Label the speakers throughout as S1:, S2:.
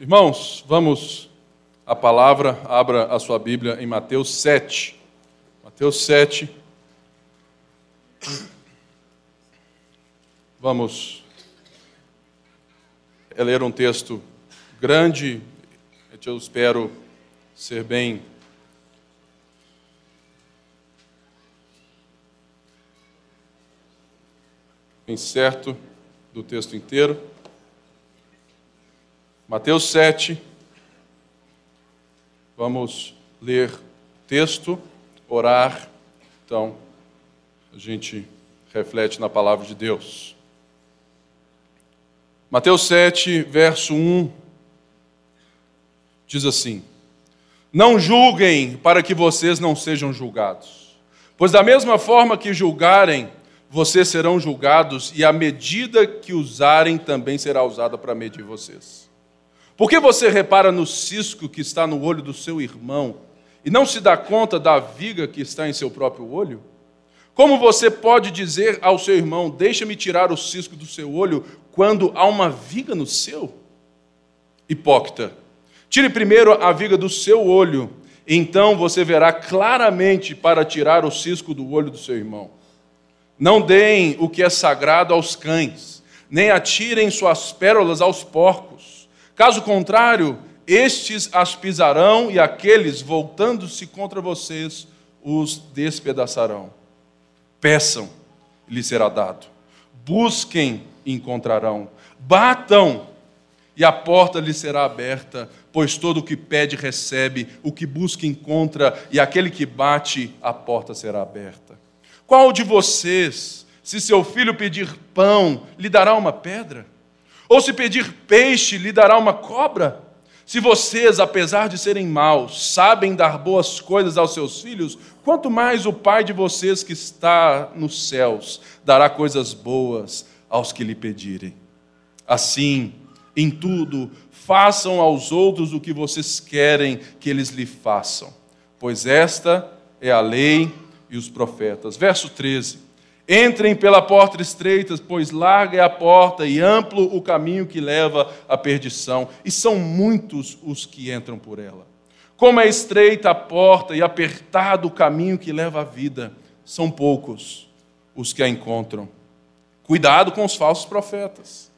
S1: Irmãos, vamos à palavra, abra a sua Bíblia em Mateus 7. Mateus 7. Vamos ler um texto grande, eu espero ser bem bem certo do texto inteiro. Mateus 7. Vamos ler texto, orar. Então, a gente reflete na palavra de Deus. Mateus 7, verso 1 diz assim: Não julguem para que vocês não sejam julgados, pois da mesma forma que julgarem, vocês serão julgados, e a medida que usarem também será usada para medir vocês. Por que você repara no cisco que está no olho do seu irmão e não se dá conta da viga que está em seu próprio olho? Como você pode dizer ao seu irmão: Deixa-me tirar o cisco do seu olho, quando há uma viga no seu? Hipócrita, tire primeiro a viga do seu olho, então você verá claramente para tirar o cisco do olho do seu irmão. Não deem o que é sagrado aos cães, nem atirem suas pérolas aos porcos Caso contrário, estes as pisarão e aqueles, voltando-se contra vocês, os despedaçarão. Peçam, lhe será dado. Busquem, encontrarão. Batam, e a porta lhe será aberta, pois todo o que pede recebe, o que busca encontra, e aquele que bate, a porta será aberta. Qual de vocês, se seu filho pedir pão, lhe dará uma pedra? Ou se pedir peixe, lhe dará uma cobra? Se vocês, apesar de serem maus, sabem dar boas coisas aos seus filhos, quanto mais o Pai de vocês que está nos céus dará coisas boas aos que lhe pedirem. Assim, em tudo, façam aos outros o que vocês querem que eles lhe façam, pois esta é a lei e os profetas. Verso 13. Entrem pela porta estreita, pois larga é a porta e amplo o caminho que leva à perdição, e são muitos os que entram por ela. Como é estreita a porta e apertado o caminho que leva à vida, são poucos os que a encontram. Cuidado com os falsos profetas.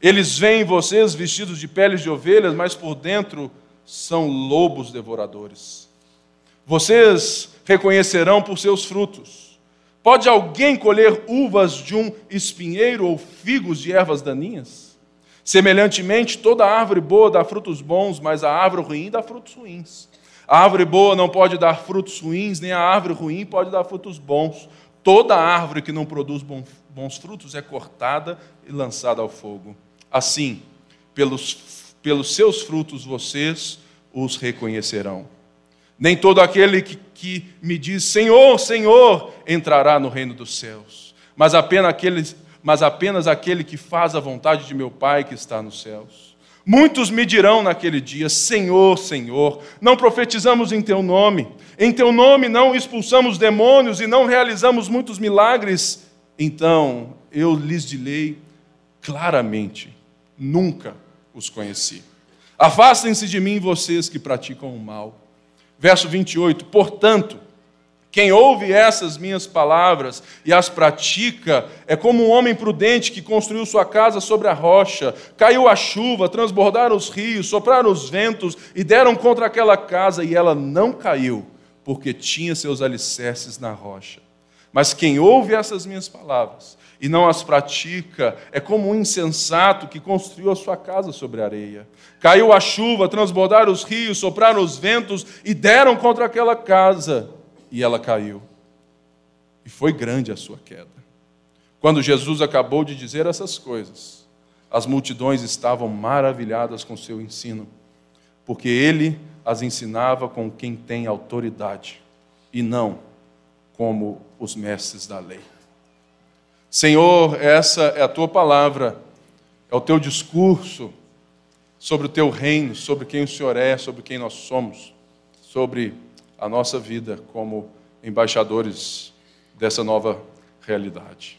S1: Eles veem vocês vestidos de peles de ovelhas, mas por dentro são lobos devoradores. Vocês reconhecerão por seus frutos. Pode alguém colher uvas de um espinheiro ou figos de ervas daninhas? Semelhantemente, toda árvore boa dá frutos bons, mas a árvore ruim dá frutos ruins. A árvore boa não pode dar frutos ruins, nem a árvore ruim pode dar frutos bons. Toda árvore que não produz bons frutos é cortada e lançada ao fogo. Assim, pelos, pelos seus frutos vocês os reconhecerão. Nem todo aquele que, que me diz Senhor, Senhor, entrará no reino dos céus, mas apenas, aquele, mas apenas aquele que faz a vontade de meu Pai que está nos céus. Muitos me dirão naquele dia: Senhor, Senhor, não profetizamos em teu nome, em teu nome não expulsamos demônios e não realizamos muitos milagres. Então eu lhes direi claramente: nunca os conheci. Afastem-se de mim, vocês que praticam o mal. Verso 28: Portanto, quem ouve essas minhas palavras e as pratica é como um homem prudente que construiu sua casa sobre a rocha. Caiu a chuva, transbordaram os rios, sopraram os ventos e deram contra aquela casa, e ela não caiu, porque tinha seus alicerces na rocha. Mas quem ouve essas minhas palavras e não as pratica, é como um insensato que construiu a sua casa sobre areia. Caiu a chuva, transbordaram os rios, sopraram os ventos e deram contra aquela casa, e ela caiu. E foi grande a sua queda. Quando Jesus acabou de dizer essas coisas, as multidões estavam maravilhadas com seu ensino, porque ele as ensinava com quem tem autoridade, e não como os mestres da lei. Senhor, essa é a tua palavra, é o teu discurso sobre o teu reino, sobre quem o Senhor é, sobre quem nós somos, sobre a nossa vida como embaixadores dessa nova realidade.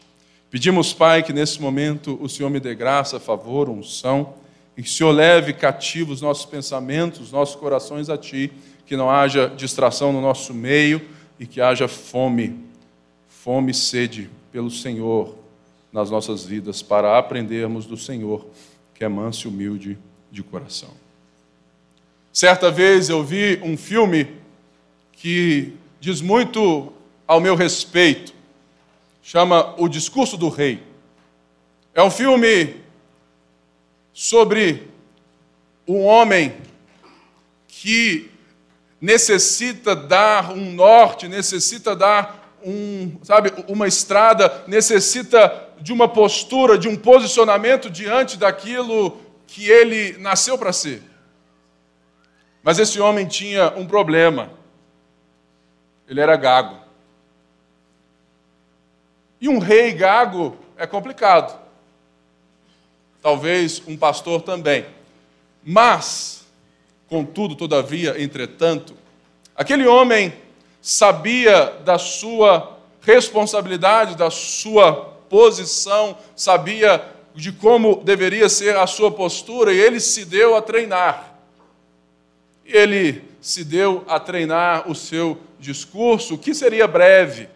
S1: Pedimos, Pai, que nesse momento o Senhor me dê graça, favor, unção e que o Senhor leve cativos os nossos pensamentos, os nossos corações a Ti, que não haja distração no nosso meio e que haja fome, fome e sede pelo Senhor nas nossas vidas, para aprendermos do Senhor, que é manso e humilde de coração. Certa vez eu vi um filme que diz muito ao meu respeito, chama O Discurso do Rei. É um filme sobre um homem que necessita dar um norte, necessita dar um, sabe, uma estrada, necessita de uma postura, de um posicionamento diante daquilo que ele nasceu para ser. Mas esse homem tinha um problema. Ele era gago. E um rei gago é complicado. Talvez um pastor também. Mas, contudo, todavia, entretanto, aquele homem sabia da sua responsabilidade, da sua posição, sabia de como deveria ser a sua postura e ele se deu a treinar. Ele se deu a treinar o seu discurso, que seria breve.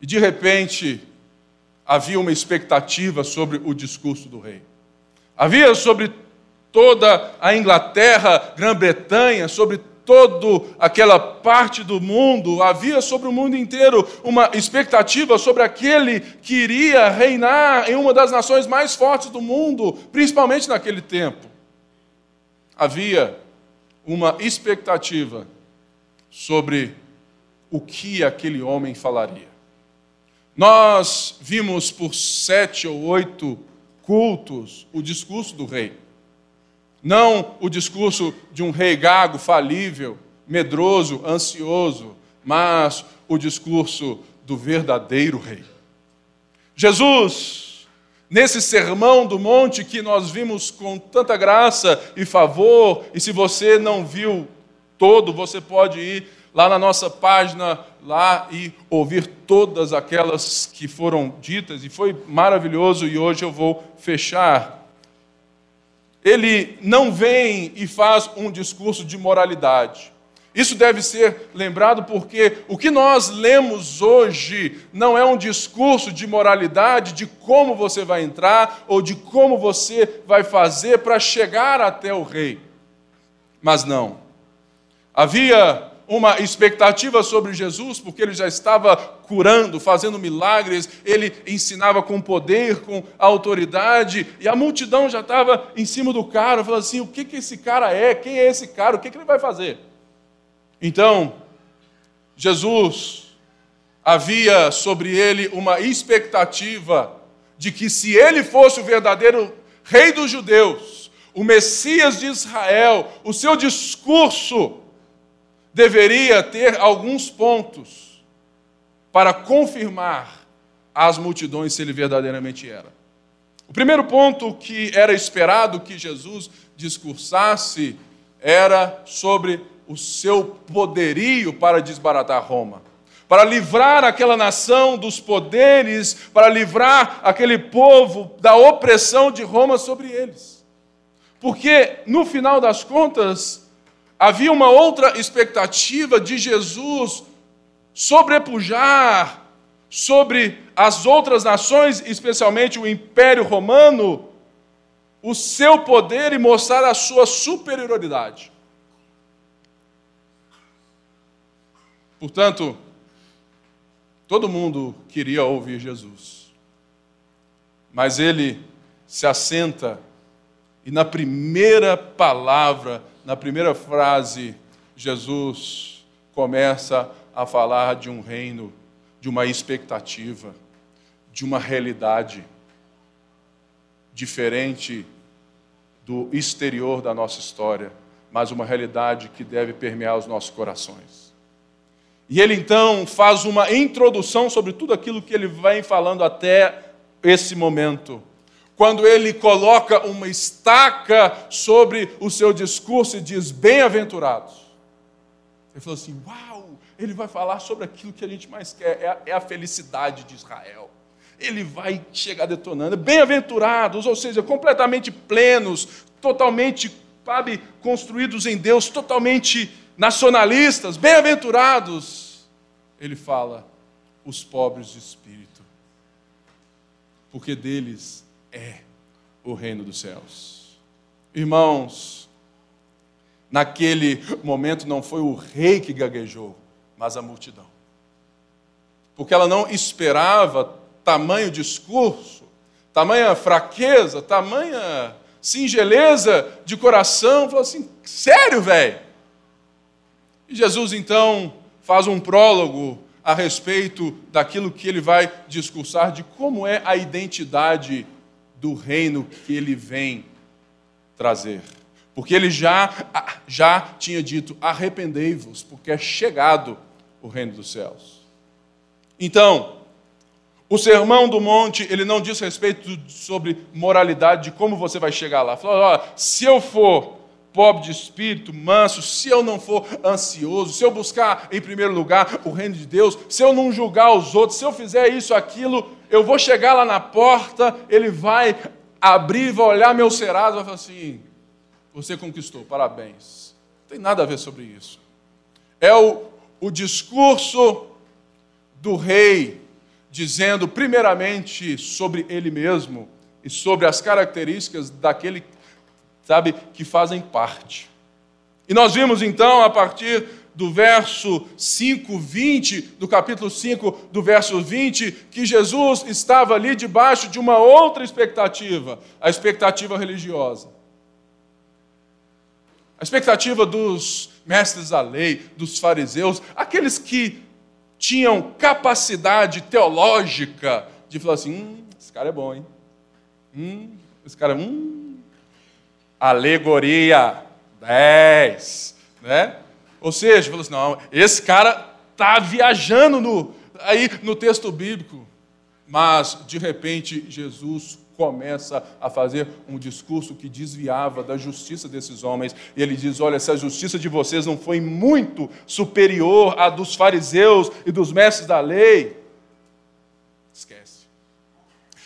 S1: E de repente, havia uma expectativa sobre o discurso do rei. Havia sobre toda a Inglaterra, Grã-Bretanha, sobre toda aquela parte do mundo, havia sobre o mundo inteiro uma expectativa sobre aquele que iria reinar em uma das nações mais fortes do mundo, principalmente naquele tempo. Havia uma expectativa sobre o que aquele homem falaria. Nós vimos por sete ou oito cultos o discurso do rei. Não o discurso de um rei gago, falível, medroso, ansioso, mas o discurso do verdadeiro rei. Jesus, nesse sermão do monte que nós vimos com tanta graça e favor, e se você não viu todo, você pode ir lá na nossa página lá e ouvir todas aquelas que foram ditas, e foi maravilhoso, e hoje eu vou fechar. Ele não vem e faz um discurso de moralidade. Isso deve ser lembrado porque o que nós lemos hoje não é um discurso de moralidade de como você vai entrar ou de como você vai fazer para chegar até o rei. Mas não. Havia uma expectativa sobre Jesus, porque ele já estava curando, fazendo milagres, ele ensinava com poder, com autoridade, e a multidão já estava em cima do cara, falando assim: o que, que esse cara é? Quem é esse cara? O que, que ele vai fazer? Então, Jesus havia sobre ele uma expectativa de que se ele fosse o verdadeiro rei dos judeus, o Messias de Israel, o seu discurso deveria ter alguns pontos para confirmar às multidões se ele verdadeiramente era. O primeiro ponto que era esperado que Jesus discursasse era sobre o seu poderio para desbaratar Roma, para livrar aquela nação dos poderes, para livrar aquele povo da opressão de Roma sobre eles. Porque, no final das contas, havia uma outra expectativa de Jesus sobrepujar sobre as outras nações, especialmente o Império Romano, o seu poder e mostrar a sua superioridade. Portanto, todo mundo queria ouvir Jesus, mas ele se assenta e na primeira palavra na primeira frase, Jesus começa a falar de um reino, de uma expectativa, de uma realidade diferente do exterior da nossa história, mas uma realidade que deve permear os nossos corações. E ele então faz uma introdução sobre tudo aquilo que ele vem falando até esse momento quando ele coloca uma estaca sobre o seu discurso e diz: Bem-aventurados. Ele falou assim: Uau, ele vai falar sobre aquilo que a gente mais quer, é a, é a felicidade de Israel. ele vai chegar detonando. Bem-aventurados, ou seja, completamente plenos, totalmente, sabe, construídos em Deus, totalmente nacionalistas, bem-aventurados. Ele fala, os pobres de espírito, porque deles é o reino dos céus. Irmãos, naquele momento não foi o rei que gaguejou, mas a multidão. Porque ela não esperava tamanho discurso, tamanha fraqueza, tamanha singeleza de coração. Falou assim: sério, velho? E Jesus então faz um prólogo a respeito daquilo que ele vai discursar, de como é a identidade do reino que ele vem trazer. Porque ele já, já tinha dito: arrependei-vos, porque é chegado o reino dos céus. Então, o sermão do monte, ele não diz respeito sobre moralidade, de como você vai chegar lá. Falou, ó, se eu for pobre de espírito, manso, se eu não for ansioso, se eu buscar em primeiro lugar o reino de Deus, se eu não julgar os outros, se eu fizer isso, aquilo, eu vou chegar lá na porta, ele vai abrir, vai olhar meu cerado, vai falar assim: você conquistou, parabéns. Não tem nada a ver sobre isso. É o, o discurso do rei dizendo, primeiramente, sobre ele mesmo e sobre as características daquele, sabe, que fazem parte. E nós vimos então, a partir do verso 5, 20, do capítulo 5, do verso 20, que Jesus estava ali debaixo de uma outra expectativa, a expectativa religiosa. A expectativa dos mestres da lei, dos fariseus, aqueles que tinham capacidade teológica de falar assim: hum, esse cara é bom, hein? Hum, esse cara, hum. Alegoria 10, né? Ou seja, falou assim: não, esse cara está viajando no, aí no texto bíblico. Mas, de repente, Jesus começa a fazer um discurso que desviava da justiça desses homens. E ele diz: Olha, se a justiça de vocês não foi muito superior à dos fariseus e dos mestres da lei, esquece.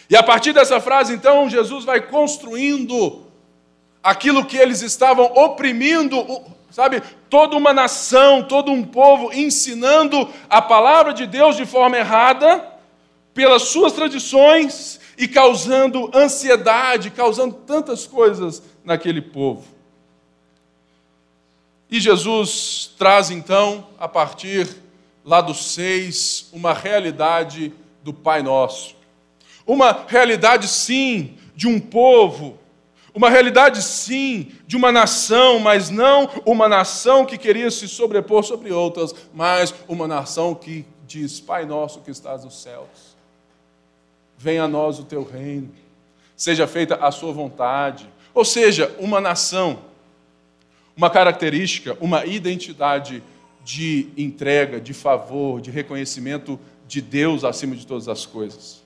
S1: E a partir dessa frase, então, Jesus vai construindo aquilo que eles estavam oprimindo, sabe, toda uma nação, todo um povo, ensinando a palavra de Deus de forma errada, pelas suas tradições e causando ansiedade, causando tantas coisas naquele povo. E Jesus traz então, a partir lá do 6, uma realidade do Pai Nosso. Uma realidade, sim, de um povo. Uma realidade, sim, de uma nação, mas não uma nação que queria se sobrepor sobre outras, mas uma nação que diz: Pai nosso que estás nos céus venha a nós o teu reino, seja feita a sua vontade. Ou seja, uma nação, uma característica, uma identidade de entrega, de favor, de reconhecimento de Deus acima de todas as coisas.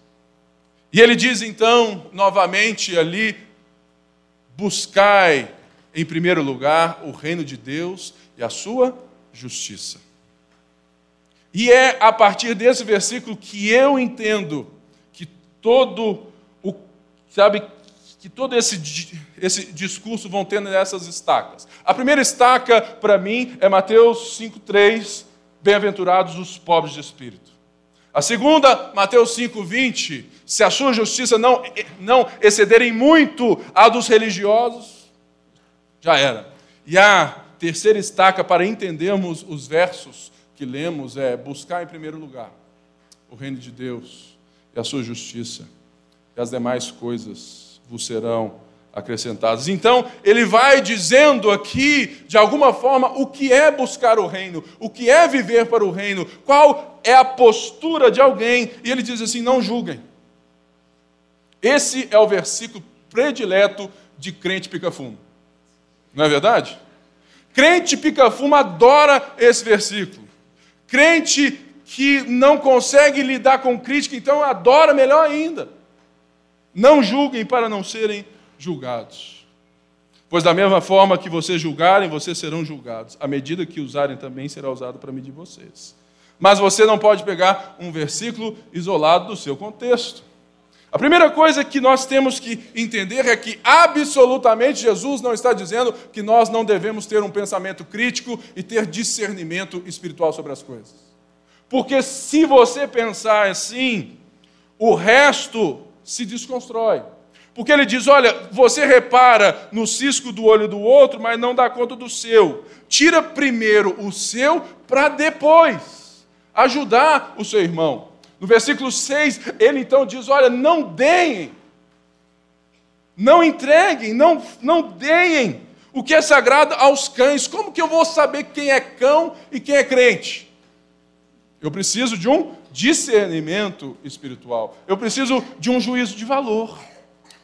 S1: E ele diz então, novamente ali, buscai em primeiro lugar o reino de Deus e a sua justiça. E é a partir desse versículo que eu entendo todo o, sabe, que todo esse, esse discurso vão tendo essas estacas. A primeira estaca, para mim, é Mateus 5,3, bem-aventurados os pobres de espírito. A segunda, Mateus 5,20, se a sua justiça não, não excederem muito a dos religiosos, já era. E a terceira estaca, para entendermos os versos que lemos, é buscar em primeiro lugar o reino de Deus e a sua justiça, e as demais coisas vos serão acrescentadas. Então, ele vai dizendo aqui, de alguma forma, o que é buscar o reino, o que é viver para o reino, qual é a postura de alguém, e ele diz assim: não julguem. Esse é o versículo predileto de crente pica-fumo. Não é verdade? Crente pica-fumo adora esse versículo. Crente que não consegue lidar com crítica, então adora melhor ainda. Não julguem para não serem julgados. Pois da mesma forma que vocês julgarem, vocês serão julgados. A medida que usarem também será usada para medir vocês. Mas você não pode pegar um versículo isolado do seu contexto. A primeira coisa que nós temos que entender é que absolutamente Jesus não está dizendo que nós não devemos ter um pensamento crítico e ter discernimento espiritual sobre as coisas. Porque se você pensar assim, o resto se desconstrói. Porque ele diz: olha, você repara no cisco do olho do outro, mas não dá conta do seu. Tira primeiro o seu para depois ajudar o seu irmão. No versículo 6, ele então diz: Olha, não deem, não entreguem, não, não deem o que é sagrado aos cães. Como que eu vou saber quem é cão e quem é crente? Eu preciso de um discernimento espiritual, eu preciso de um juízo de valor.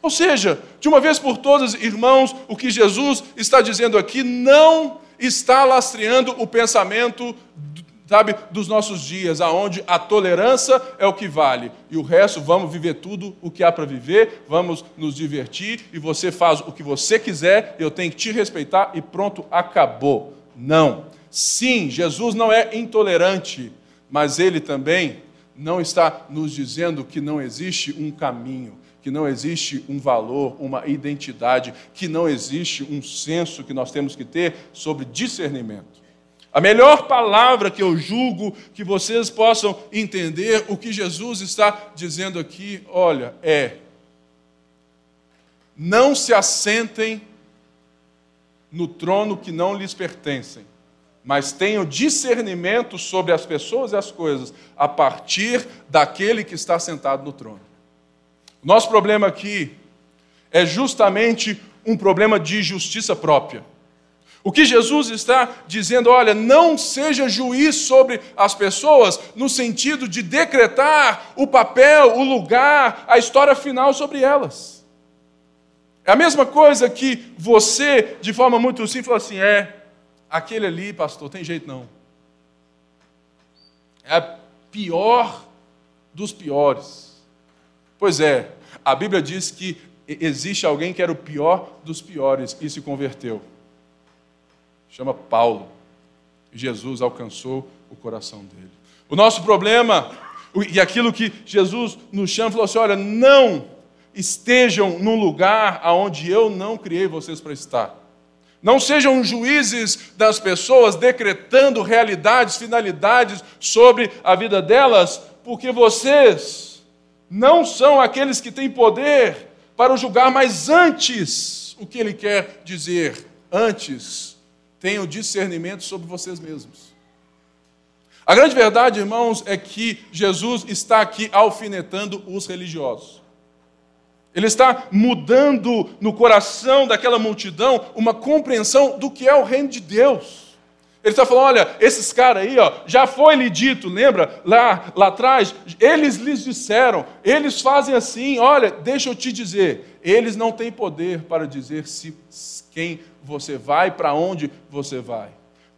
S1: Ou seja, de uma vez por todas, irmãos, o que Jesus está dizendo aqui não está lastreando o pensamento sabe, dos nossos dias, aonde a tolerância é o que vale e o resto vamos viver tudo o que há para viver, vamos nos divertir e você faz o que você quiser, eu tenho que te respeitar e pronto, acabou. Não. Sim, Jesus não é intolerante, mas ele também não está nos dizendo que não existe um caminho, que não existe um valor, uma identidade, que não existe um senso que nós temos que ter sobre discernimento. A melhor palavra que eu julgo que vocês possam entender o que Jesus está dizendo aqui, olha, é: não se assentem no trono que não lhes pertencem, mas tenham discernimento sobre as pessoas e as coisas a partir daquele que está sentado no trono. Nosso problema aqui é justamente um problema de justiça própria. O que Jesus está dizendo, olha, não seja juiz sobre as pessoas, no sentido de decretar o papel, o lugar, a história final sobre elas. É a mesma coisa que você, de forma muito simples, fala assim: é, aquele ali, pastor, tem jeito não. É a pior dos piores. Pois é, a Bíblia diz que existe alguém que era o pior dos piores e se converteu chama Paulo. Jesus alcançou o coração dele. O nosso problema, e aquilo que Jesus nos chama, falou assim: olha, não estejam num lugar aonde eu não criei vocês para estar. Não sejam juízes das pessoas decretando realidades, finalidades sobre a vida delas, porque vocês não são aqueles que têm poder para julgar, mas antes, o que ele quer dizer? Antes, tenham discernimento sobre vocês mesmos. A grande verdade, irmãos, é que Jesus está aqui alfinetando os religiosos. Ele está mudando no coração daquela multidão uma compreensão do que é o reino de Deus. Ele está falando: olha, esses caras aí, ó, já foi lhe dito, lembra? Lá, lá atrás, eles lhes disseram, eles fazem assim, olha, deixa eu te dizer, eles não têm poder para dizer se quem você vai, para onde você vai.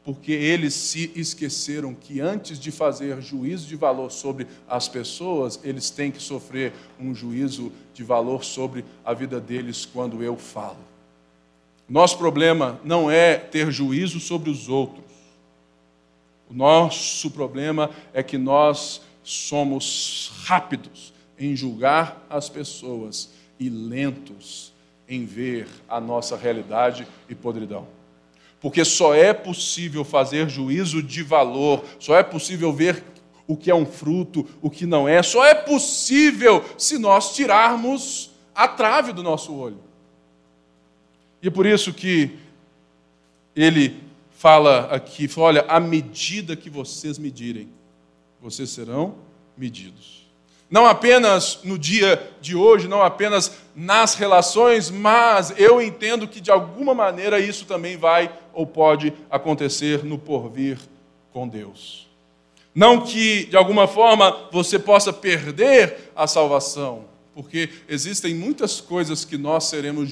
S1: Porque eles se esqueceram que antes de fazer juízo de valor sobre as pessoas, eles têm que sofrer um juízo de valor sobre a vida deles quando eu falo. Nosso problema não é ter juízo sobre os outros. O nosso problema é que nós somos rápidos em julgar as pessoas e lentos em ver a nossa realidade e podridão. Porque só é possível fazer juízo de valor, só é possível ver o que é um fruto, o que não é, só é possível se nós tirarmos a trave do nosso olho. E é por isso que ele fala aqui, fala, olha, à medida que vocês medirem, vocês serão medidos. Não apenas no dia de hoje, não apenas nas relações, mas eu entendo que de alguma maneira isso também vai ou pode acontecer no porvir com Deus. Não que de alguma forma você possa perder a salvação, porque existem muitas coisas que nós seremos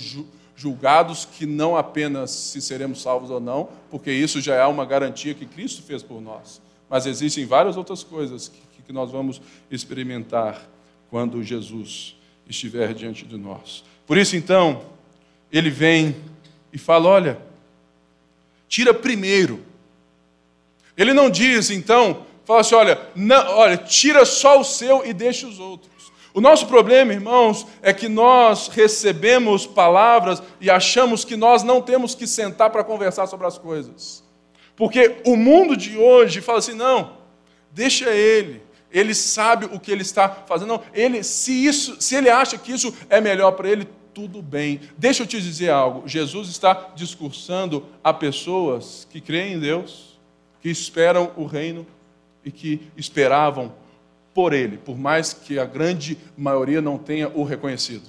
S1: julgados que não apenas se seremos salvos ou não, porque isso já é uma garantia que Cristo fez por nós, mas existem várias outras coisas que, que nós vamos experimentar quando Jesus estiver diante de nós. Por isso, então, ele vem e fala: olha, tira primeiro. Ele não diz, então, fala assim: olha, não, olha, tira só o seu e deixa os outros. O nosso problema, irmãos, é que nós recebemos palavras e achamos que nós não temos que sentar para conversar sobre as coisas. Porque o mundo de hoje fala assim: não, deixa ele, ele sabe o que ele está fazendo. Não, ele, se, isso, se ele acha que isso é melhor para ele, tudo bem. Deixa eu te dizer algo: Jesus está discursando a pessoas que creem em Deus, que esperam o reino e que esperavam por ele, por mais que a grande maioria não tenha o reconhecido.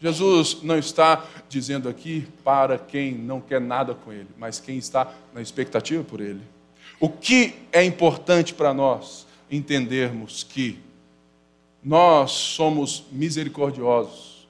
S1: Jesus não está dizendo aqui para quem não quer nada com ele, mas quem está na expectativa por ele. O que é importante para nós entendermos que nós somos misericordiosos,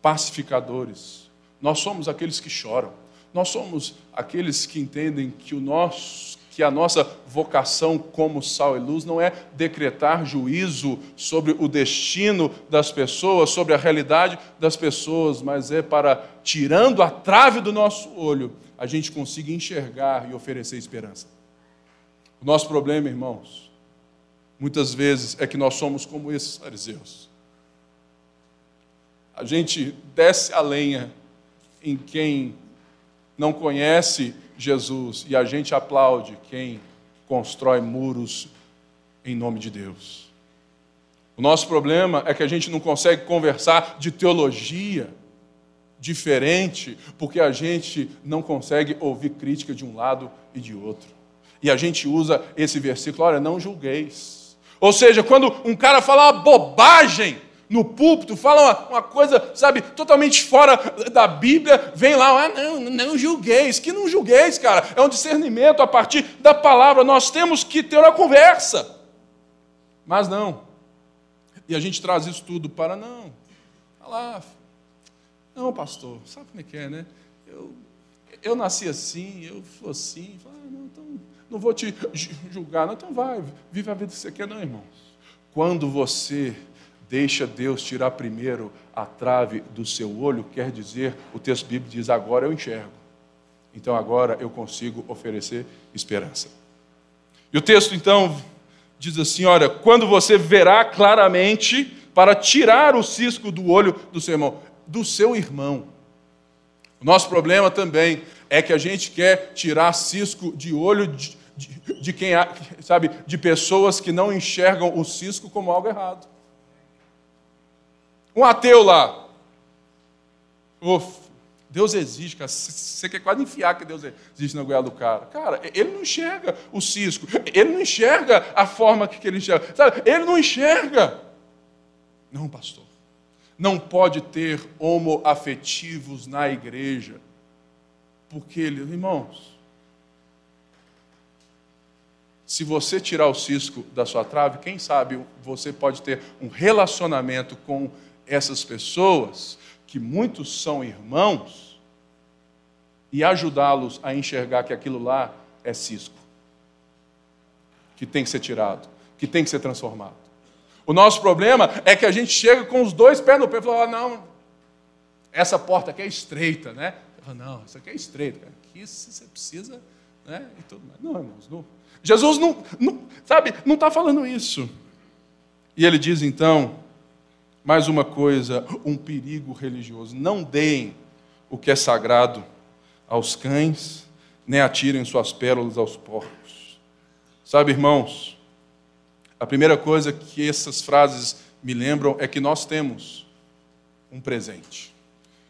S1: pacificadores, nós somos aqueles que choram, nós somos aqueles que entendem que o nosso que a nossa vocação como sal e luz não é decretar juízo sobre o destino das pessoas, sobre a realidade das pessoas, mas é para, tirando a trave do nosso olho, a gente consiga enxergar e oferecer esperança. O nosso problema, irmãos, muitas vezes é que nós somos como esses fariseus. A gente desce a lenha em quem não conhece Jesus e a gente aplaude quem constrói muros em nome de Deus. O nosso problema é que a gente não consegue conversar de teologia diferente, porque a gente não consegue ouvir crítica de um lado e de outro. E a gente usa esse versículo, olha, não julgueis. Ou seja, quando um cara fala uma bobagem, no púlpito, fala uma, coisa, sabe, totalmente fora da Bíblia, vem lá, ah, não, não julgueis. Que não julgueis, cara. É um discernimento a partir da palavra. Nós temos que ter uma conversa. Mas não. E a gente traz isso tudo para, não, olha lá. Não, pastor, sabe como é que é, né? Eu, eu nasci assim, eu sou assim. Ah, não, então, não vou te julgar, não. Então vai, vive a vida que você quer, não, irmãos. Quando você deixa Deus tirar primeiro a trave do seu olho, quer dizer, o texto bíblico diz: agora eu enxergo. Então agora eu consigo oferecer esperança. E o texto então diz assim: olha, quando você verá claramente para tirar o cisco do olho do seu irmão, do seu irmão. O nosso problema também é que a gente quer tirar cisco de olho de, de, de quem sabe, de pessoas que não enxergam o cisco como algo errado. Um ateu lá. Uf, Deus existe, cara. Você quer quase enfiar que Deus existe na goela do cara. Cara, ele não enxerga o cisco. Ele não enxerga a forma que ele enxerga. Sabe? Ele não enxerga. Não, pastor. Não pode ter homoafetivos na igreja. Porque ele, irmãos, se você tirar o cisco da sua trave, quem sabe você pode ter um relacionamento com essas pessoas, que muitos são irmãos, e ajudá-los a enxergar que aquilo lá é cisco, que tem que ser tirado, que tem que ser transformado. O nosso problema é que a gente chega com os dois pés no pé e fala: ah, não, essa porta aqui é estreita, né? Falo, não, isso aqui é estreito, cara. aqui você precisa, né? E tudo mais. Não, irmãos, não. Jesus não, não sabe, não está falando isso. E ele diz então mais uma coisa, um perigo religioso. Não deem o que é sagrado aos cães, nem atirem suas pérolas aos porcos. Sabe, irmãos, a primeira coisa que essas frases me lembram é que nós temos um presente.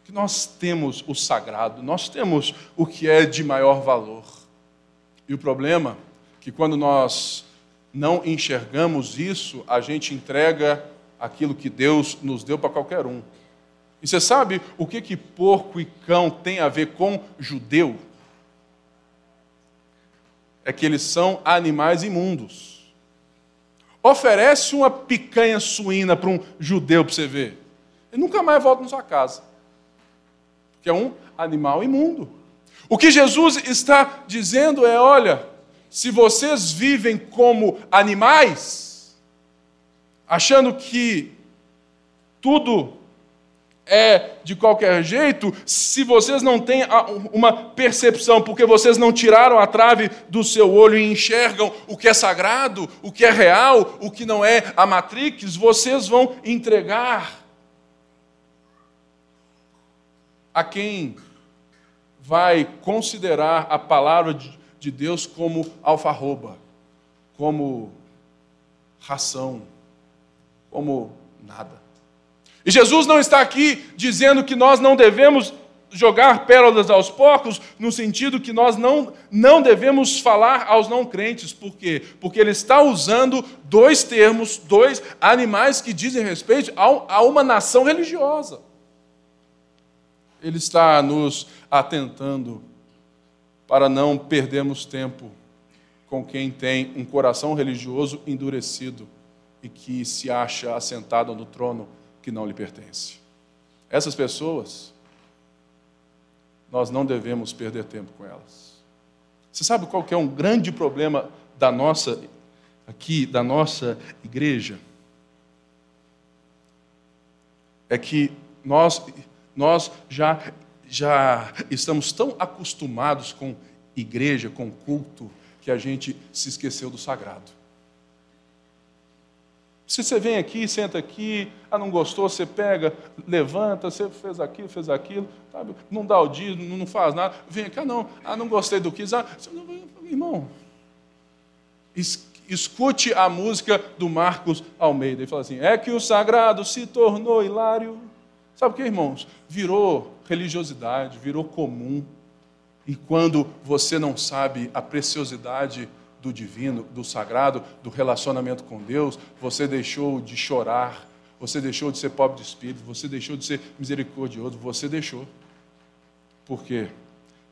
S1: Que nós temos o sagrado, nós temos o que é de maior valor. E o problema é que quando nós não enxergamos isso, a gente entrega aquilo que Deus nos deu para qualquer um. E você sabe o que, que porco e cão tem a ver com judeu? É que eles são animais imundos. Oferece uma picanha suína para um judeu para você ver. Ele nunca mais volta na sua casa. Que é um animal imundo. O que Jesus está dizendo é: olha, se vocês vivem como animais, achando que tudo é de qualquer jeito, se vocês não têm uma percepção, porque vocês não tiraram a trave do seu olho e enxergam o que é sagrado, o que é real, o que não é a matrix, vocês vão entregar a quem vai considerar a palavra de Deus como alfarroba, como ração, como nada. E Jesus não está aqui dizendo que nós não devemos jogar pérolas aos porcos, no sentido que nós não, não devemos falar aos não crentes. Por quê? Porque ele está usando dois termos, dois animais que dizem respeito a uma nação religiosa. Ele está nos atentando para não perdermos tempo com quem tem um coração religioso endurecido e que se acha assentado no trono que não lhe pertence. Essas pessoas, nós não devemos perder tempo com elas. Você sabe qual que é um grande problema da nossa aqui, da nossa igreja? É que nós nós já já estamos tão acostumados com igreja, com culto, que a gente se esqueceu do sagrado. Se você vem aqui, senta aqui, ah, não gostou, você pega, levanta, você fez aquilo, fez aquilo, sabe? não dá o dia, não faz nada, vem cá, não, ah, não gostei do que, ah, irmão, escute a música do Marcos Almeida, ele fala assim, é que o sagrado se tornou hilário, sabe o que, irmãos? Virou religiosidade, virou comum, e quando você não sabe a preciosidade do divino, do sagrado, do relacionamento com Deus, você deixou de chorar, você deixou de ser pobre de espírito, você deixou de ser misericordioso, você deixou. Por quê?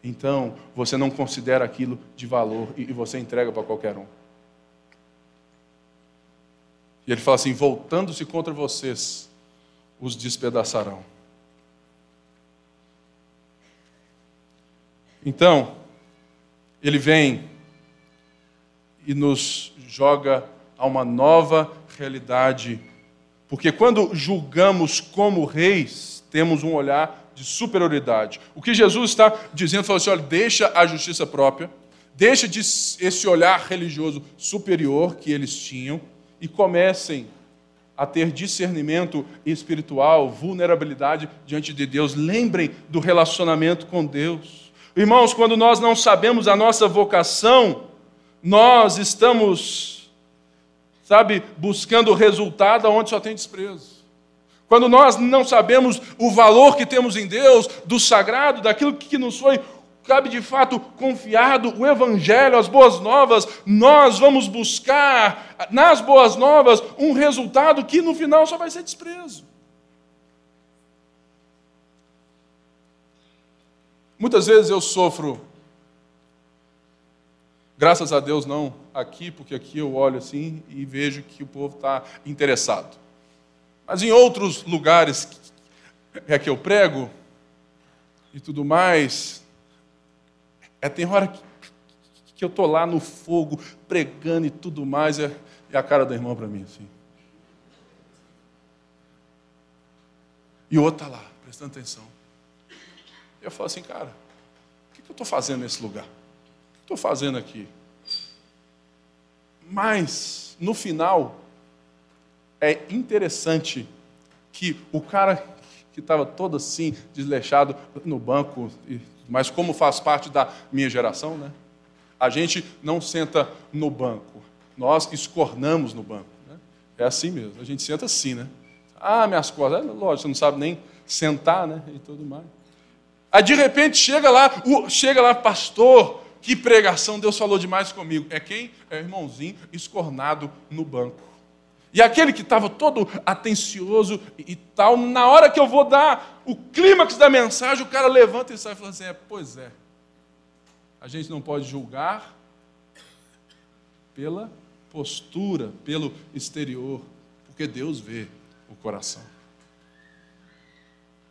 S1: Então, você não considera aquilo de valor e você entrega para qualquer um. E ele fala assim: voltando-se contra vocês, os despedaçarão. Então, ele vem e nos joga a uma nova realidade. Porque quando julgamos como reis, temos um olhar de superioridade. O que Jesus está dizendo, falou assim: olha, deixa a justiça própria, deixa de esse olhar religioso superior que eles tinham e comecem a ter discernimento espiritual, vulnerabilidade diante de Deus. Lembrem do relacionamento com Deus. Irmãos, quando nós não sabemos a nossa vocação, nós estamos, sabe, buscando resultado onde só tem desprezo. Quando nós não sabemos o valor que temos em Deus, do sagrado, daquilo que nos foi, cabe de fato confiado, o Evangelho, as boas novas, nós vamos buscar nas boas novas um resultado que no final só vai ser desprezo. Muitas vezes eu sofro Graças a Deus não aqui, porque aqui eu olho assim e vejo que o povo está interessado. Mas em outros lugares é que eu prego e tudo mais, é tem hora que, que eu estou lá no fogo pregando e tudo mais, e a cara da irmã para mim assim. E o outro está lá, prestando atenção. Eu falo assim, cara, o que, que eu estou fazendo nesse lugar? Estou fazendo aqui? Mas, no final, é interessante que o cara que estava todo assim, desleixado no banco, mas como faz parte da minha geração, né? A gente não senta no banco, nós escornamos no banco. Né? É assim mesmo, a gente senta assim, né? Ah, minhas costas, é, lógico, você não sabe nem sentar, né? E tudo mais. Aí de repente chega lá, o, chega lá, pastor, que pregação, Deus falou demais comigo. É quem? É o irmãozinho escornado no banco. E aquele que estava todo atencioso e tal, na hora que eu vou dar o clímax da mensagem, o cara levanta e sai e fala assim: é, pois é. A gente não pode julgar pela postura, pelo exterior, porque Deus vê o coração.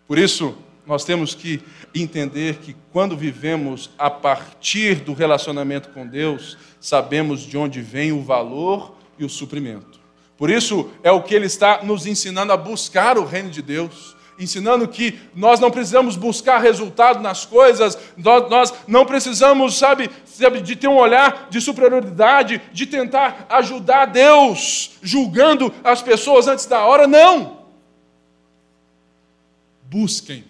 S1: Por isso, nós temos que entender que quando vivemos a partir do relacionamento com Deus, sabemos de onde vem o valor e o suprimento. Por isso é o que ele está nos ensinando a buscar o reino de Deus. ensinando que nós não precisamos buscar resultado nas coisas, nós não precisamos, sabe, de ter um olhar de superioridade, de tentar ajudar Deus, julgando as pessoas antes da hora, não. Busquem,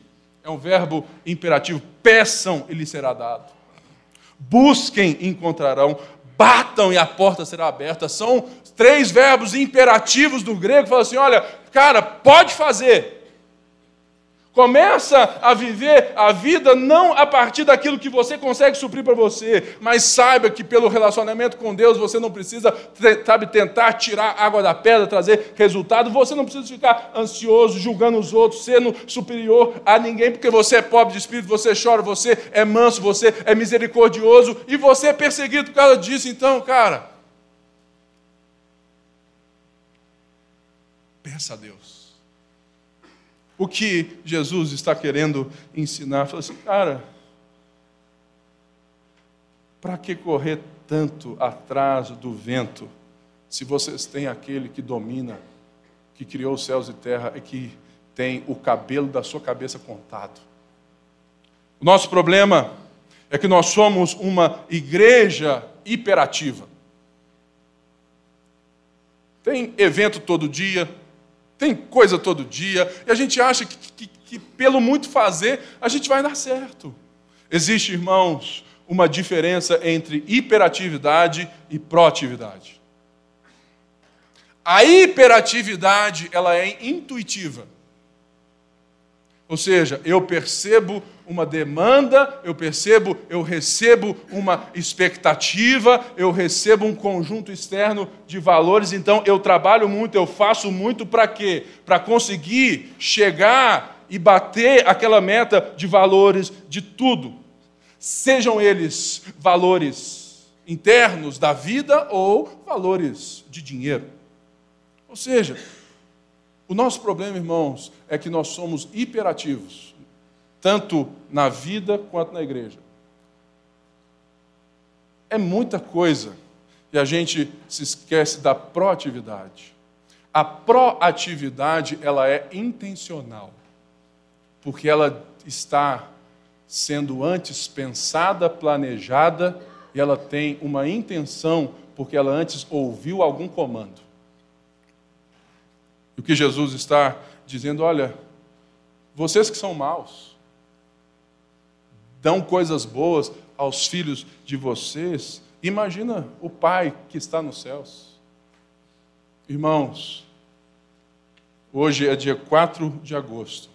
S1: é um verbo imperativo, peçam e lhe será dado. Busquem, encontrarão, batam e a porta será aberta. São três verbos imperativos do grego, fala assim: olha, cara, pode fazer. Começa a viver a vida não a partir daquilo que você consegue suprir para você, mas saiba que pelo relacionamento com Deus você não precisa, sabe, tentar tirar água da pedra, trazer resultado. Você não precisa ficar ansioso, julgando os outros, sendo superior a ninguém, porque você é pobre de espírito, você chora, você é manso, você é misericordioso e você é perseguido por causa disso. Então, cara, peça a Deus. O que Jesus está querendo ensinar? Fala assim, cara, para que correr tanto atrás do vento, se vocês têm aquele que domina, que criou os céus e terra e que tem o cabelo da sua cabeça contado? O nosso problema é que nós somos uma igreja hiperativa. Tem evento todo dia, tem coisa todo dia, e a gente acha que, que, que pelo muito fazer a gente vai dar certo. Existe, irmãos, uma diferença entre hiperatividade e proatividade. A hiperatividade, ela é intuitiva. Ou seja, eu percebo uma demanda, eu percebo, eu recebo uma expectativa, eu recebo um conjunto externo de valores, então eu trabalho muito, eu faço muito para quê? Para conseguir chegar e bater aquela meta de valores de tudo. Sejam eles valores internos da vida ou valores de dinheiro. Ou seja, o nosso problema, irmãos, é que nós somos hiperativos, tanto na vida quanto na igreja. É muita coisa e a gente se esquece da proatividade. A proatividade, ela é intencional, porque ela está sendo antes pensada, planejada, e ela tem uma intenção, porque ela antes ouviu algum comando. E o que Jesus está dizendo, olha, vocês que são maus, dão coisas boas aos filhos de vocês, imagina o Pai que está nos céus. Irmãos, hoje é dia 4 de agosto.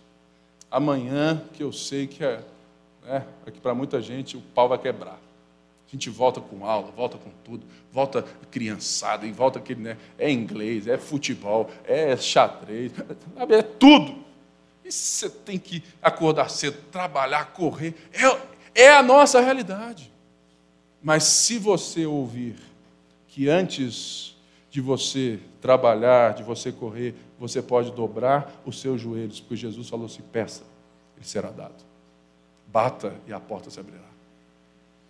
S1: Amanhã, que eu sei que é, né, é que para muita gente o pau vai quebrar. A gente volta com aula, volta com tudo, volta criançada, e volta aquele, né? É inglês, é futebol, é xadrez, é tudo. Você tem que acordar cedo, trabalhar, correr. É, é a nossa realidade. Mas se você ouvir que antes de você trabalhar, de você correr, você pode dobrar os seus joelhos, porque Jesus falou assim: peça, ele será dado. Bata e a porta se abrirá.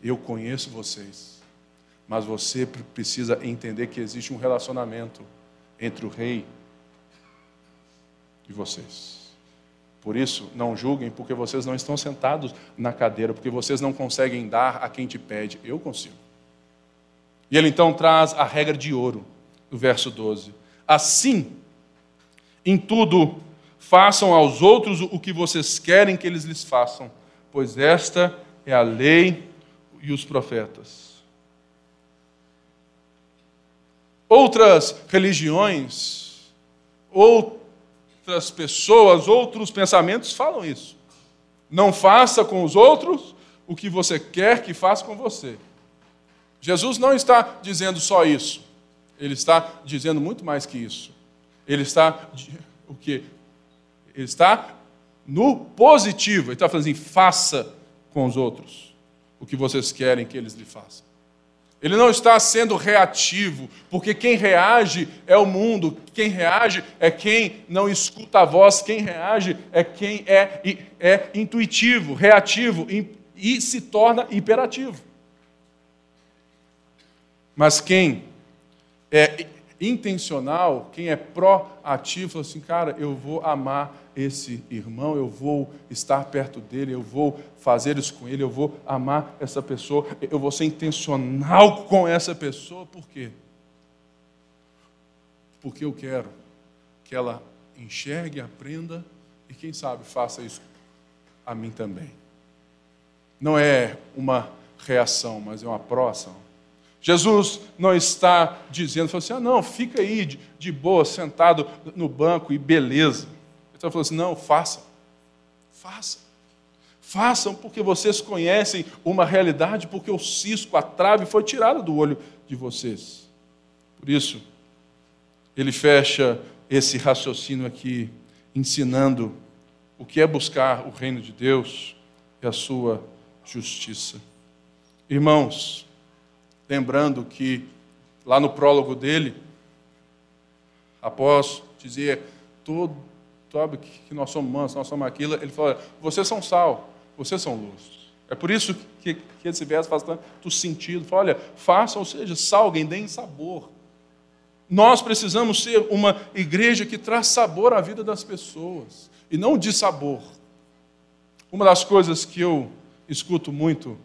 S1: Eu conheço vocês, mas você precisa entender que existe um relacionamento entre o rei e vocês. Por isso, não julguem, porque vocês não estão sentados na cadeira, porque vocês não conseguem dar a quem te pede. Eu consigo. E ele então traz a regra de ouro, no verso 12. Assim, em tudo, façam aos outros o que vocês querem que eles lhes façam, pois esta é a lei e os profetas. Outras religiões, outras pessoas, outros pensamentos falam isso. Não faça com os outros o que você quer que faça com você. Jesus não está dizendo só isso. Ele está dizendo muito mais que isso. Ele está o quê? Ele está no positivo. Ele está falando assim: faça com os outros o que vocês querem que eles lhe façam. Ele não está sendo reativo, porque quem reage é o mundo, quem reage é quem não escuta a voz, quem reage é quem é, é intuitivo, reativo e, e se torna imperativo. Mas quem é intencional, quem é proativo, fala assim, cara, eu vou amar esse irmão, eu vou estar perto dele, eu vou fazer isso com ele, eu vou amar essa pessoa, eu vou ser intencional com essa pessoa, por quê? Porque eu quero que ela enxergue, aprenda e, quem sabe, faça isso a mim também. Não é uma reação, mas é uma proação. Jesus não está dizendo assim, ah, não, fica aí de, de boa, sentado no banco e beleza. Ele está falando assim, não, façam. Façam. Façam porque vocês conhecem uma realidade, porque o cisco, a trave foi tirada do olho de vocês. Por isso, ele fecha esse raciocínio aqui, ensinando o que é buscar o reino de Deus e a sua justiça. Irmãos, lembrando que lá no prólogo dele, após dizer todo, sabe que nós somos mansos, nós somos aquilo, ele fala: vocês são sal, vocês são luz. É por isso que, que esse verso faz tanto sentido. Fala, olha, façam, ou seja, salguem, deem sabor. Nós precisamos ser uma igreja que traz sabor à vida das pessoas e não de sabor. Uma das coisas que eu escuto muito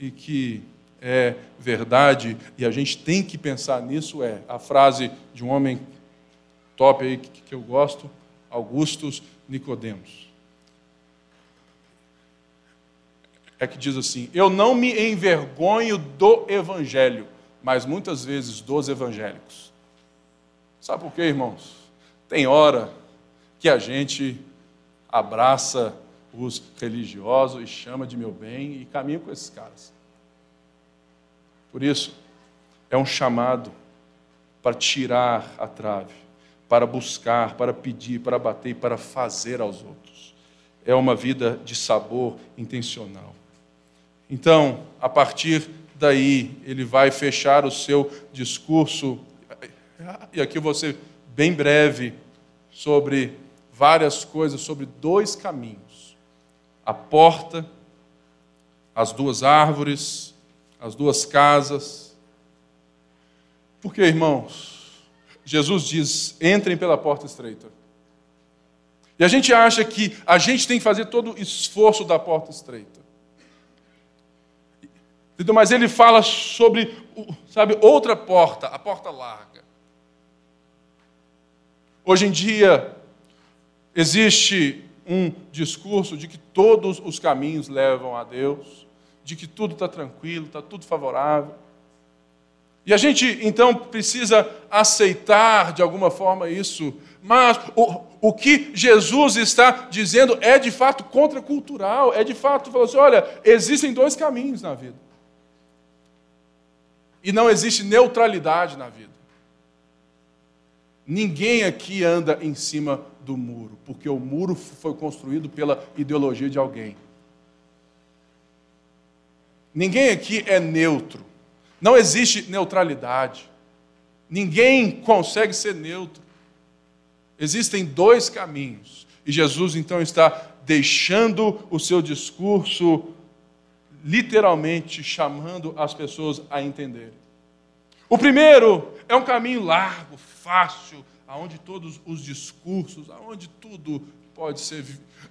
S1: e que é verdade e a gente tem que pensar nisso é a frase de um homem top aí que eu gosto, Augustus Nicodemos. É que diz assim: Eu não me envergonho do evangelho, mas muitas vezes dos evangélicos. Sabe por quê, irmãos? Tem hora que a gente abraça os religiosos e chama de meu bem e caminha com esses caras. Por isso, é um chamado para tirar a trave, para buscar, para pedir, para bater e para fazer aos outros. É uma vida de sabor intencional. Então, a partir daí, ele vai fechar o seu discurso, e aqui ser bem breve, sobre várias coisas, sobre dois caminhos: a porta, as duas árvores as duas casas. Porque, irmãos, Jesus diz: entrem pela porta estreita. E a gente acha que a gente tem que fazer todo o esforço da porta estreita. Mas ele fala sobre, sabe, outra porta, a porta larga. Hoje em dia, existe um discurso de que todos os caminhos levam a Deus de que tudo está tranquilo, está tudo favorável. E a gente então precisa aceitar de alguma forma isso. Mas o, o que Jesus está dizendo é de fato contracultural, é de fato, falou assim: olha, existem dois caminhos na vida. E não existe neutralidade na vida. Ninguém aqui anda em cima do muro, porque o muro foi construído pela ideologia de alguém. Ninguém aqui é neutro. Não existe neutralidade. Ninguém consegue ser neutro. Existem dois caminhos. E Jesus então está deixando o seu discurso literalmente chamando as pessoas a entenderem. O primeiro é um caminho largo, fácil, aonde todos os discursos, aonde tudo pode ser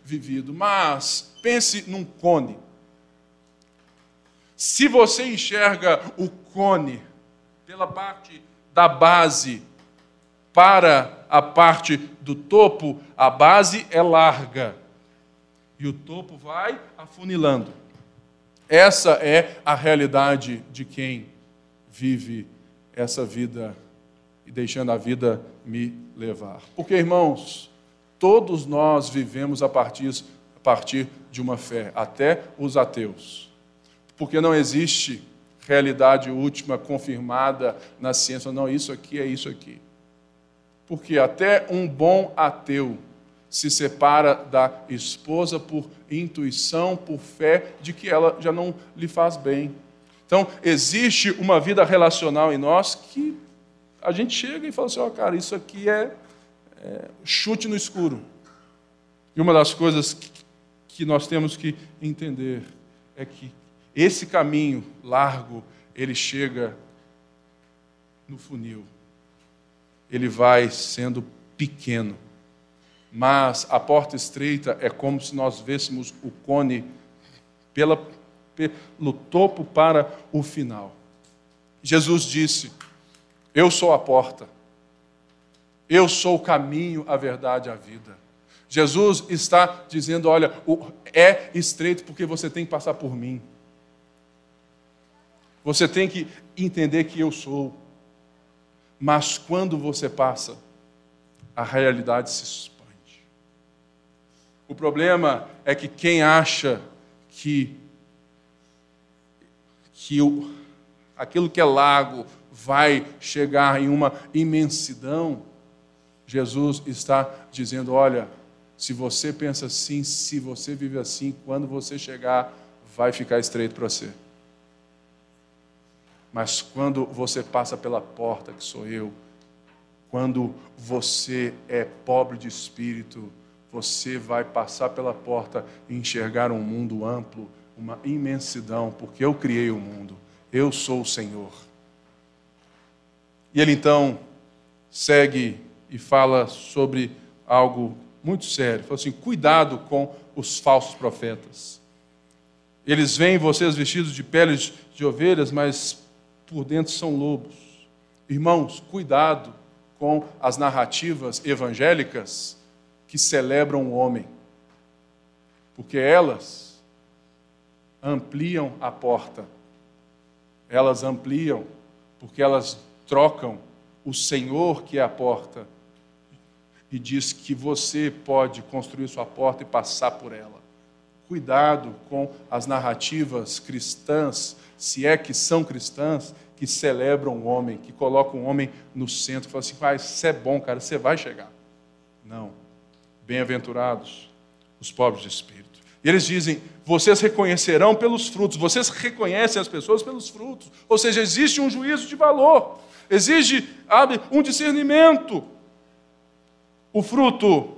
S1: vivido. Mas pense num cone. Se você enxerga o cone pela parte da base para a parte do topo, a base é larga e o topo vai afunilando. Essa é a realidade de quem vive essa vida e deixando a vida me levar. Porque, irmãos, todos nós vivemos a partir, a partir de uma fé, até os ateus porque não existe realidade última confirmada na ciência. Não, isso aqui é isso aqui. Porque até um bom ateu se separa da esposa por intuição, por fé de que ela já não lhe faz bem. Então, existe uma vida relacional em nós que a gente chega e fala assim: ó, oh, cara, isso aqui é, é, chute no escuro. E uma das coisas que, nós temos que entender é que esse caminho largo, ele chega no funil. ele vai sendo pequeno. Mas a porta estreita é como se nós vêssemos o cone pela, pelo topo para o final. Jesus disse: Eu sou a porta. Eu sou o caminho, a verdade a vida. Jesus está dizendo: olha, é estreito porque você tem que passar por mim. Você tem que entender que eu sou. Mas quando você passa, a realidade se expande. O problema é que quem acha que, que o, aquilo que é lago vai chegar em uma imensidão, Jesus está dizendo: olha, se você pensa assim, se você vive assim, quando você chegar, vai ficar estreito para você. Mas quando você passa pela porta, que sou eu, quando você é pobre de espírito, você vai passar pela porta e enxergar um mundo amplo, uma imensidão, porque eu criei o mundo, eu sou o Senhor. E ele então segue e fala sobre algo muito sério. Fala assim: cuidado com os falsos profetas. Eles veem vocês vestidos de peles de ovelhas, mas por dentro são lobos. Irmãos, cuidado com as narrativas evangélicas que celebram o homem, porque elas ampliam a porta, elas ampliam, porque elas trocam o Senhor que é a porta e diz que você pode construir sua porta e passar por ela. Cuidado com as narrativas cristãs, se é que são cristãs, que celebram o homem, que colocam o homem no centro, falam assim: ah, isso é bom, cara, você vai chegar. Não. Bem-aventurados os pobres de espírito. E eles dizem: vocês reconhecerão pelos frutos, vocês reconhecem as pessoas pelos frutos. Ou seja, existe um juízo de valor, exige abre, um discernimento. O fruto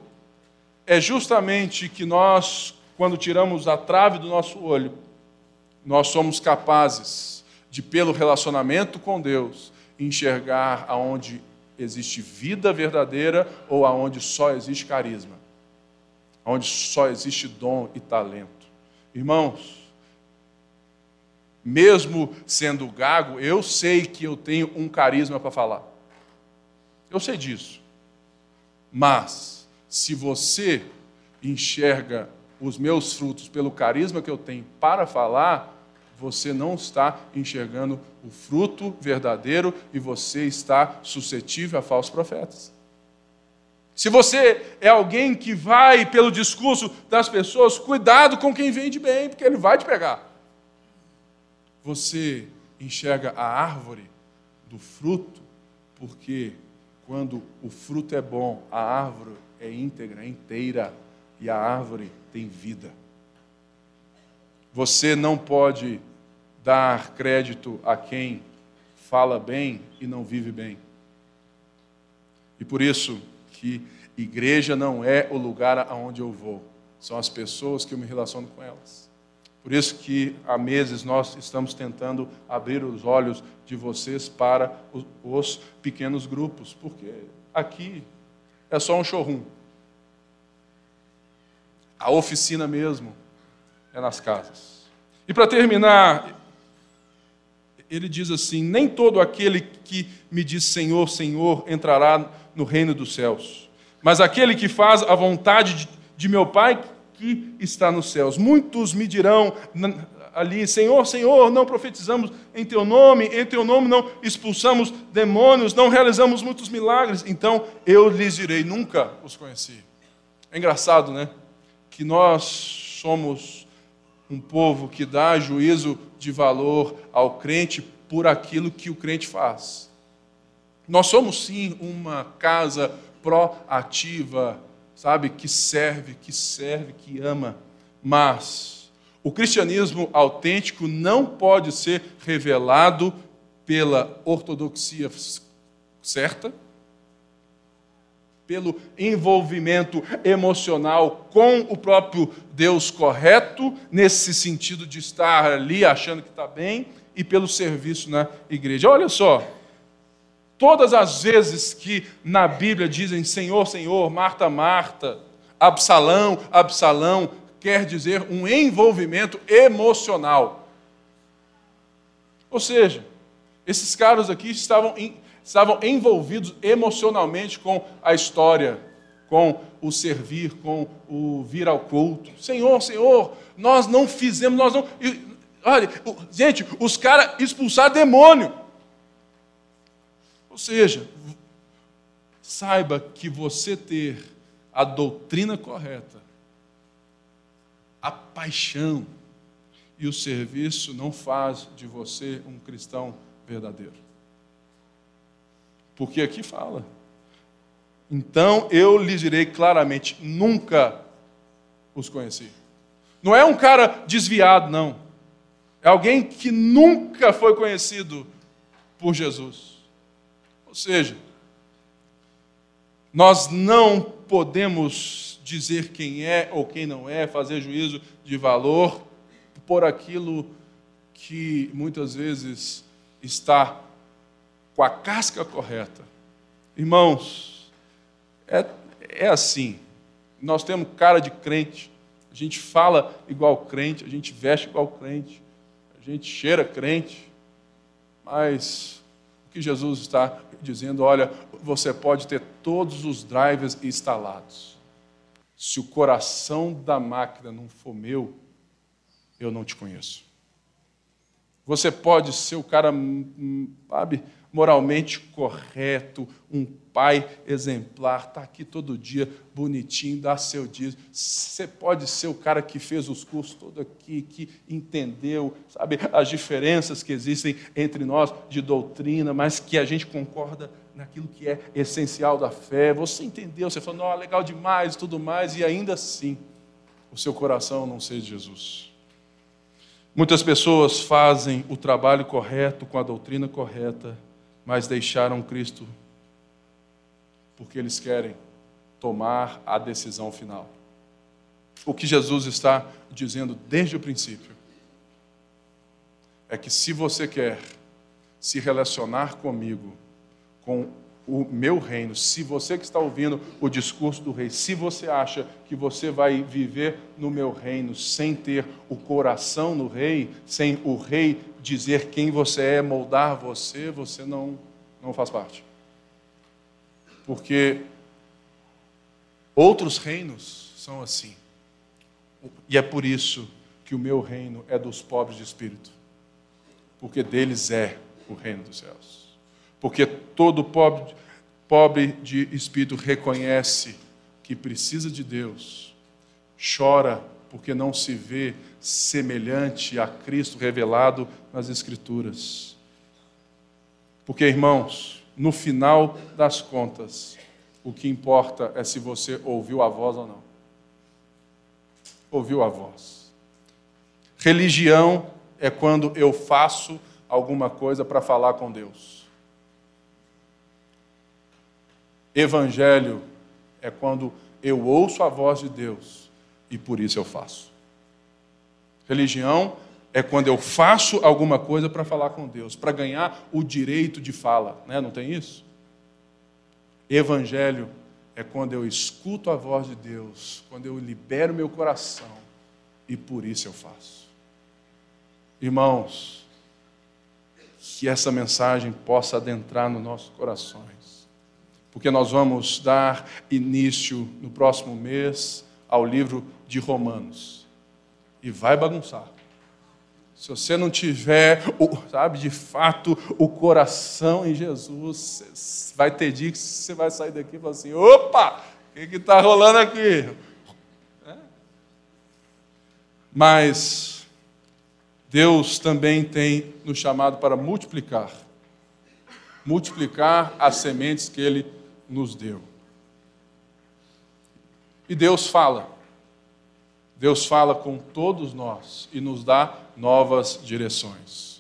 S1: é justamente que nós, quando tiramos a trave do nosso olho, nós somos capazes de, pelo relacionamento com Deus, enxergar aonde existe vida verdadeira ou aonde só existe carisma, aonde só existe dom e talento. Irmãos, mesmo sendo gago, eu sei que eu tenho um carisma para falar. Eu sei disso. Mas, se você enxerga os meus frutos pelo carisma que eu tenho para falar, você não está enxergando o fruto verdadeiro e você está suscetível a falsos profetas. Se você é alguém que vai pelo discurso das pessoas, cuidado com quem vem de bem, porque ele vai te pegar. Você enxerga a árvore do fruto, porque quando o fruto é bom, a árvore é íntegra, é inteira, e a árvore tem vida. Você não pode dar crédito a quem fala bem e não vive bem. E por isso que igreja não é o lugar aonde eu vou, são as pessoas que eu me relaciono com elas. Por isso que há meses nós estamos tentando abrir os olhos de vocês para os pequenos grupos, porque aqui é só um showroom. A oficina mesmo é nas casas. E para terminar, ele diz assim: Nem todo aquele que me diz Senhor, Senhor entrará no reino dos céus, mas aquele que faz a vontade de, de meu Pai que está nos céus. Muitos me dirão ali: Senhor, Senhor, não profetizamos em teu nome, em teu nome não expulsamos demônios, não realizamos muitos milagres. Então eu lhes direi: Nunca os conheci. É engraçado, né? Que nós somos um povo que dá juízo de valor ao crente por aquilo que o crente faz. Nós somos sim uma casa proativa sabe, que serve, que serve, que ama. Mas o cristianismo autêntico não pode ser revelado pela ortodoxia certa, pelo envolvimento emocional com o próprio Deus correto, nesse sentido de estar ali achando que está bem, e pelo serviço na igreja. Olha só, Todas as vezes que na Bíblia dizem Senhor, Senhor, Marta, Marta, Absalão, Absalão, quer dizer um envolvimento emocional. Ou seja, esses caras aqui estavam, estavam envolvidos emocionalmente com a história, com o servir, com o vir ao culto. Senhor, Senhor, nós não fizemos, nós não. Olha, gente, os caras expulsaram demônio. Ou seja, saiba que você ter a doutrina correta, a paixão e o serviço não faz de você um cristão verdadeiro. Porque aqui fala. Então eu lhes direi claramente: nunca os conheci. Não é um cara desviado, não. É alguém que nunca foi conhecido por Jesus. Ou seja, nós não podemos dizer quem é ou quem não é, fazer juízo de valor por aquilo que muitas vezes está com a casca correta. Irmãos, é, é assim. Nós temos cara de crente, a gente fala igual crente, a gente veste igual crente, a gente cheira crente, mas o que Jesus está dizendo, olha, você pode ter todos os drivers instalados. Se o coração da máquina não for meu, eu não te conheço. Você pode ser o cara, hum, hum, sabe, moralmente correto, um pai exemplar, está aqui todo dia bonitinho, dá seu dia. Você pode ser o cara que fez os cursos todo aqui, que entendeu, sabe, as diferenças que existem entre nós de doutrina, mas que a gente concorda naquilo que é essencial da fé. Você entendeu, você falou, não, legal demais, tudo mais, e ainda assim o seu coração não seja Jesus. Muitas pessoas fazem o trabalho correto com a doutrina correta, mas deixaram Cristo porque eles querem tomar a decisão final. O que Jesus está dizendo desde o princípio é que se você quer se relacionar comigo, com o meu reino, se você que está ouvindo o discurso do rei, se você acha que você vai viver no meu reino sem ter o coração no rei, sem o rei dizer quem você é, moldar você, você não, não faz parte. Porque outros reinos são assim. E é por isso que o meu reino é dos pobres de espírito, porque deles é o reino dos céus. Porque todo pobre, pobre de espírito reconhece que precisa de Deus, chora porque não se vê semelhante a Cristo revelado nas Escrituras. Porque, irmãos, no final das contas, o que importa é se você ouviu a voz ou não. Ouviu a voz. Religião é quando eu faço alguma coisa para falar com Deus. Evangelho é quando eu ouço a voz de Deus e por isso eu faço. Religião é quando eu faço alguma coisa para falar com Deus, para ganhar o direito de fala, né? não tem isso? Evangelho é quando eu escuto a voz de Deus, quando eu libero meu coração e por isso eu faço. Irmãos, que essa mensagem possa adentrar nos nossos corações porque nós vamos dar início no próximo mês ao livro de Romanos. E vai bagunçar. Se você não tiver, sabe, de fato, o coração em Jesus, vai ter dia que você vai sair daqui e falar assim: opa, o que está rolando aqui? É. Mas Deus também tem nos chamado para multiplicar multiplicar as sementes que Ele nos deu. E Deus fala. Deus fala com todos nós e nos dá novas direções.